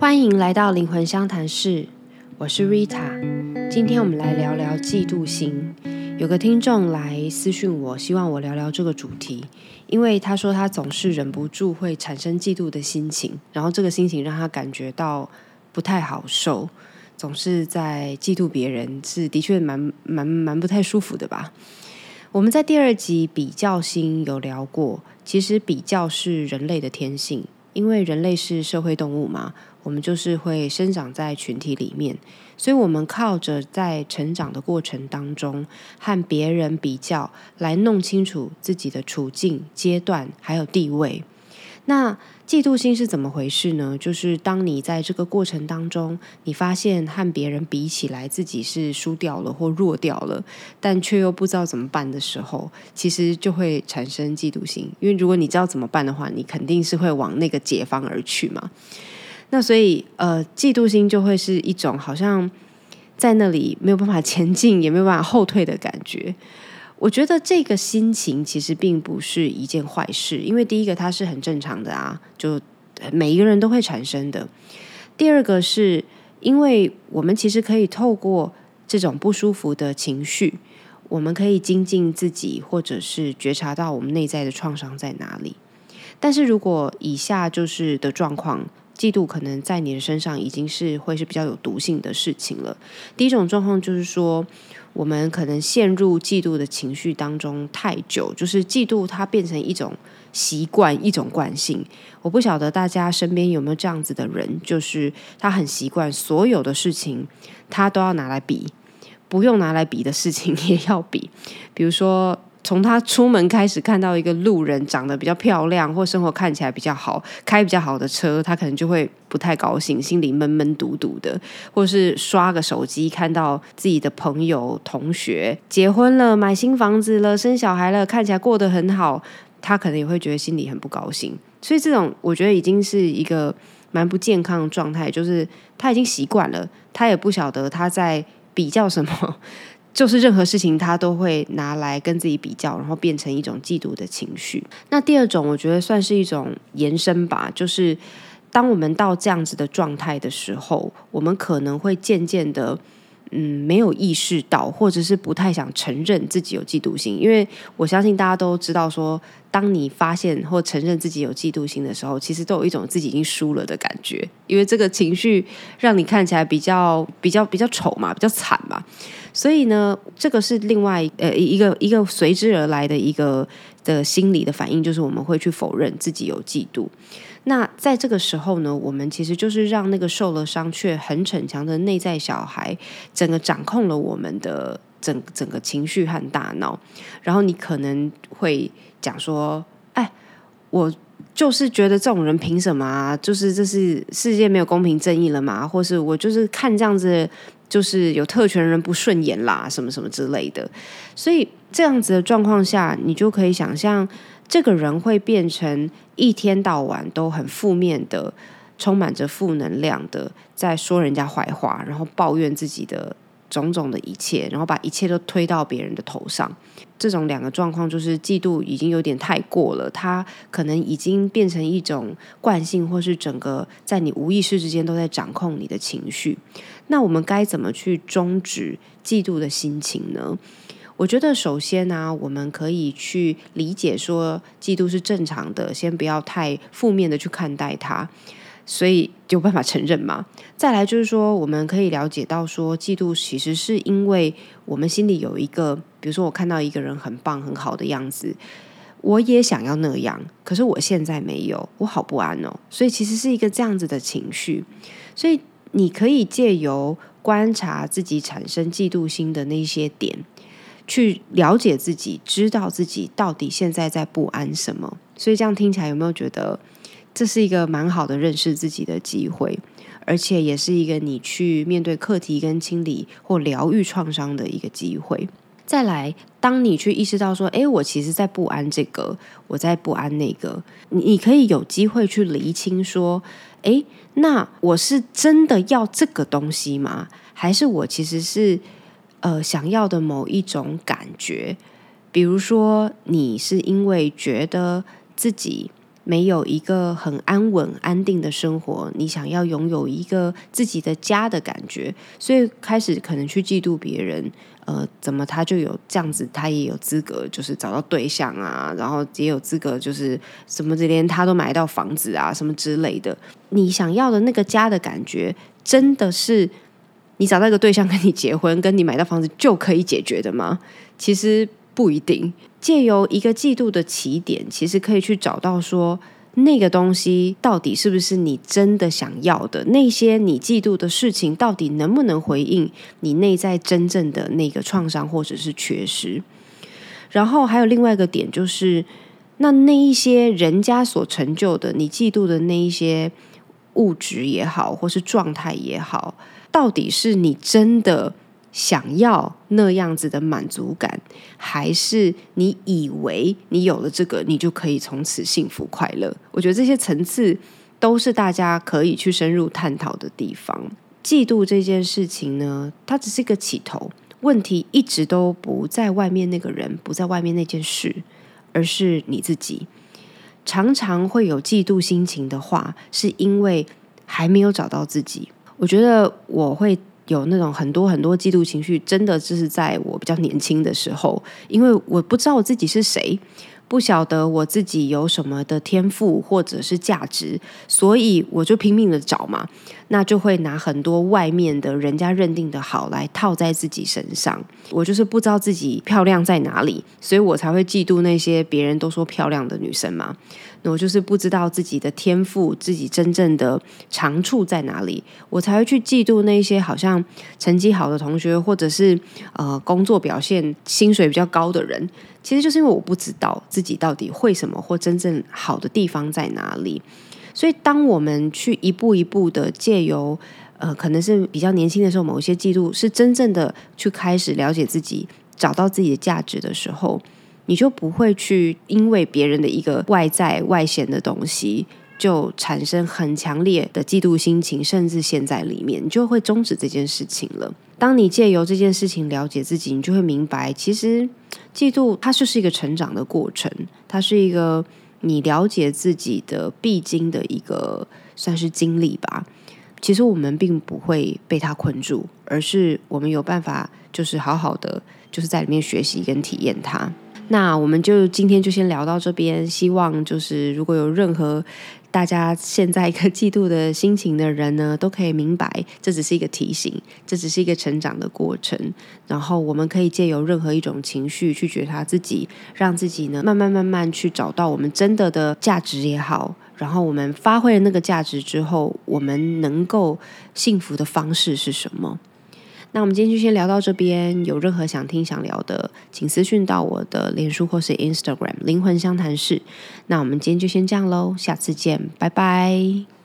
欢迎来到灵魂相谈室，我是 Rita。今天我们来聊聊嫉妒心。有个听众来私讯我，希望我聊聊这个主题，因为他说他总是忍不住会产生嫉妒的心情，然后这个心情让他感觉到不太好受，总是在嫉妒别人，是的确蛮蛮蛮不太舒服的吧。我们在第二集比较心有聊过，其实比较是人类的天性，因为人类是社会动物嘛。我们就是会生长在群体里面，所以我们靠着在成长的过程当中和别人比较，来弄清楚自己的处境、阶段还有地位。那嫉妒心是怎么回事呢？就是当你在这个过程当中，你发现和别人比起来自己是输掉了或弱掉了，但却又不知道怎么办的时候，其实就会产生嫉妒心。因为如果你知道怎么办的话，你肯定是会往那个解方而去嘛。那所以，呃，嫉妒心就会是一种好像在那里没有办法前进，也没有办法后退的感觉。我觉得这个心情其实并不是一件坏事，因为第一个它是很正常的啊，就每一个人都会产生的。第二个是因为我们其实可以透过这种不舒服的情绪，我们可以精进自己，或者是觉察到我们内在的创伤在哪里。但是如果以下就是的状况。嫉妒可能在你的身上已经是会是比较有毒性的事情了。第一种状况就是说，我们可能陷入嫉妒的情绪当中太久，就是嫉妒它变成一种习惯、一种惯性。我不晓得大家身边有没有这样子的人，就是他很习惯所有的事情他都要拿来比，不用拿来比的事情 也要比，比如说。从他出门开始，看到一个路人长得比较漂亮，或生活看起来比较好，开比较好的车，他可能就会不太高兴，心里闷闷堵堵的。或是刷个手机，看到自己的朋友、同学结婚了、买新房子了、生小孩了，看起来过得很好，他可能也会觉得心里很不高兴。所以这种，我觉得已经是一个蛮不健康的状态，就是他已经习惯了，他也不晓得他在比较什么。就是任何事情他都会拿来跟自己比较，然后变成一种嫉妒的情绪。那第二种，我觉得算是一种延伸吧，就是当我们到这样子的状态的时候，我们可能会渐渐的。嗯，没有意识到，或者是不太想承认自己有嫉妒心，因为我相信大家都知道，说当你发现或承认自己有嫉妒心的时候，其实都有一种自己已经输了的感觉，因为这个情绪让你看起来比较比较比较丑嘛，比较惨嘛，所以呢，这个是另外呃一个一个随之而来的一个的心理的反应，就是我们会去否认自己有嫉妒。那在这个时候呢，我们其实就是让那个受了伤却很逞强的内在小孩，整个掌控了我们的整整个情绪和大脑。然后你可能会讲说：“哎，我就是觉得这种人凭什么啊？就是这是世界没有公平正义了嘛？或是我就是看这样子，就是有特权人不顺眼啦，什么什么之类的。”所以这样子的状况下，你就可以想象。这个人会变成一天到晚都很负面的，充满着负能量的，在说人家坏话，然后抱怨自己的种种的一切，然后把一切都推到别人的头上。这种两个状况就是嫉妒已经有点太过了，他可能已经变成一种惯性，或是整个在你无意识之间都在掌控你的情绪。那我们该怎么去终止嫉妒的心情呢？我觉得首先呢，我们可以去理解说，嫉妒是正常的，先不要太负面的去看待它，所以有办法承认嘛。再来就是说，我们可以了解到说，嫉妒其实是因为我们心里有一个，比如说我看到一个人很棒很好的样子，我也想要那样，可是我现在没有，我好不安哦。所以其实是一个这样子的情绪，所以你可以借由观察自己产生嫉妒心的那些点。去了解自己，知道自己到底现在在不安什么，所以这样听起来有没有觉得这是一个蛮好的认识自己的机会，而且也是一个你去面对课题跟清理或疗愈创伤的一个机会。再来，当你去意识到说，哎，我其实在不安这个，我在不安那个，你你可以有机会去厘清说，哎，那我是真的要这个东西吗？还是我其实是？呃，想要的某一种感觉，比如说，你是因为觉得自己没有一个很安稳、安定的生活，你想要拥有一个自己的家的感觉，所以开始可能去嫉妒别人。呃，怎么他就有这样子，他也有资格，就是找到对象啊，然后也有资格，就是什么连他都买到房子啊，什么之类的。你想要的那个家的感觉，真的是你找到一个对象跟你结婚，跟你买到房子就可以解决的吗？其实不一定。借由一个季度的起点，其实可以去找到说。那个东西到底是不是你真的想要的？那些你嫉妒的事情，到底能不能回应你内在真正的那个创伤或者是缺失？然后还有另外一个点，就是那那一些人家所成就的，你嫉妒的那一些物质也好，或是状态也好，到底是你真的？想要那样子的满足感，还是你以为你有了这个，你就可以从此幸福快乐？我觉得这些层次都是大家可以去深入探讨的地方。嫉妒这件事情呢，它只是一个起头，问题一直都不在外面那个人，不在外面那件事，而是你自己。常常会有嫉妒心情的话，是因为还没有找到自己。我觉得我会。有那种很多很多嫉妒情绪，真的就是在我比较年轻的时候，因为我不知道我自己是谁，不晓得我自己有什么的天赋或者是价值，所以我就拼命的找嘛，那就会拿很多外面的人家认定的好来套在自己身上。我就是不知道自己漂亮在哪里，所以我才会嫉妒那些别人都说漂亮的女生嘛。我就是不知道自己的天赋，自己真正的长处在哪里，我才会去嫉妒那些好像成绩好的同学，或者是呃工作表现、薪水比较高的人。其实就是因为我不知道自己到底会什么，或真正好的地方在哪里。所以，当我们去一步一步的借由呃，可能是比较年轻的时候，某些嫉妒，是真正的去开始了解自己，找到自己的价值的时候。你就不会去因为别人的一个外在外显的东西，就产生很强烈的嫉妒心情，甚至陷在里面，你就会终止这件事情了。当你借由这件事情了解自己，你就会明白，其实嫉妒它就是一个成长的过程，它是一个你了解自己的必经的一个算是经历吧。其实我们并不会被它困住，而是我们有办法，就是好好的，就是在里面学习跟体验它。那我们就今天就先聊到这边。希望就是如果有任何大家现在一个嫉妒的心情的人呢，都可以明白，这只是一个提醒，这只是一个成长的过程。然后我们可以借由任何一种情绪去觉察自己，让自己呢慢慢慢慢去找到我们真的的价值也好。然后我们发挥了那个价值之后，我们能够幸福的方式是什么？那我们今天就先聊到这边。有任何想听想聊的，请私讯到我的脸书或是 Instagram“ 灵魂相谈室”。那我们今天就先这样喽，下次见，拜拜。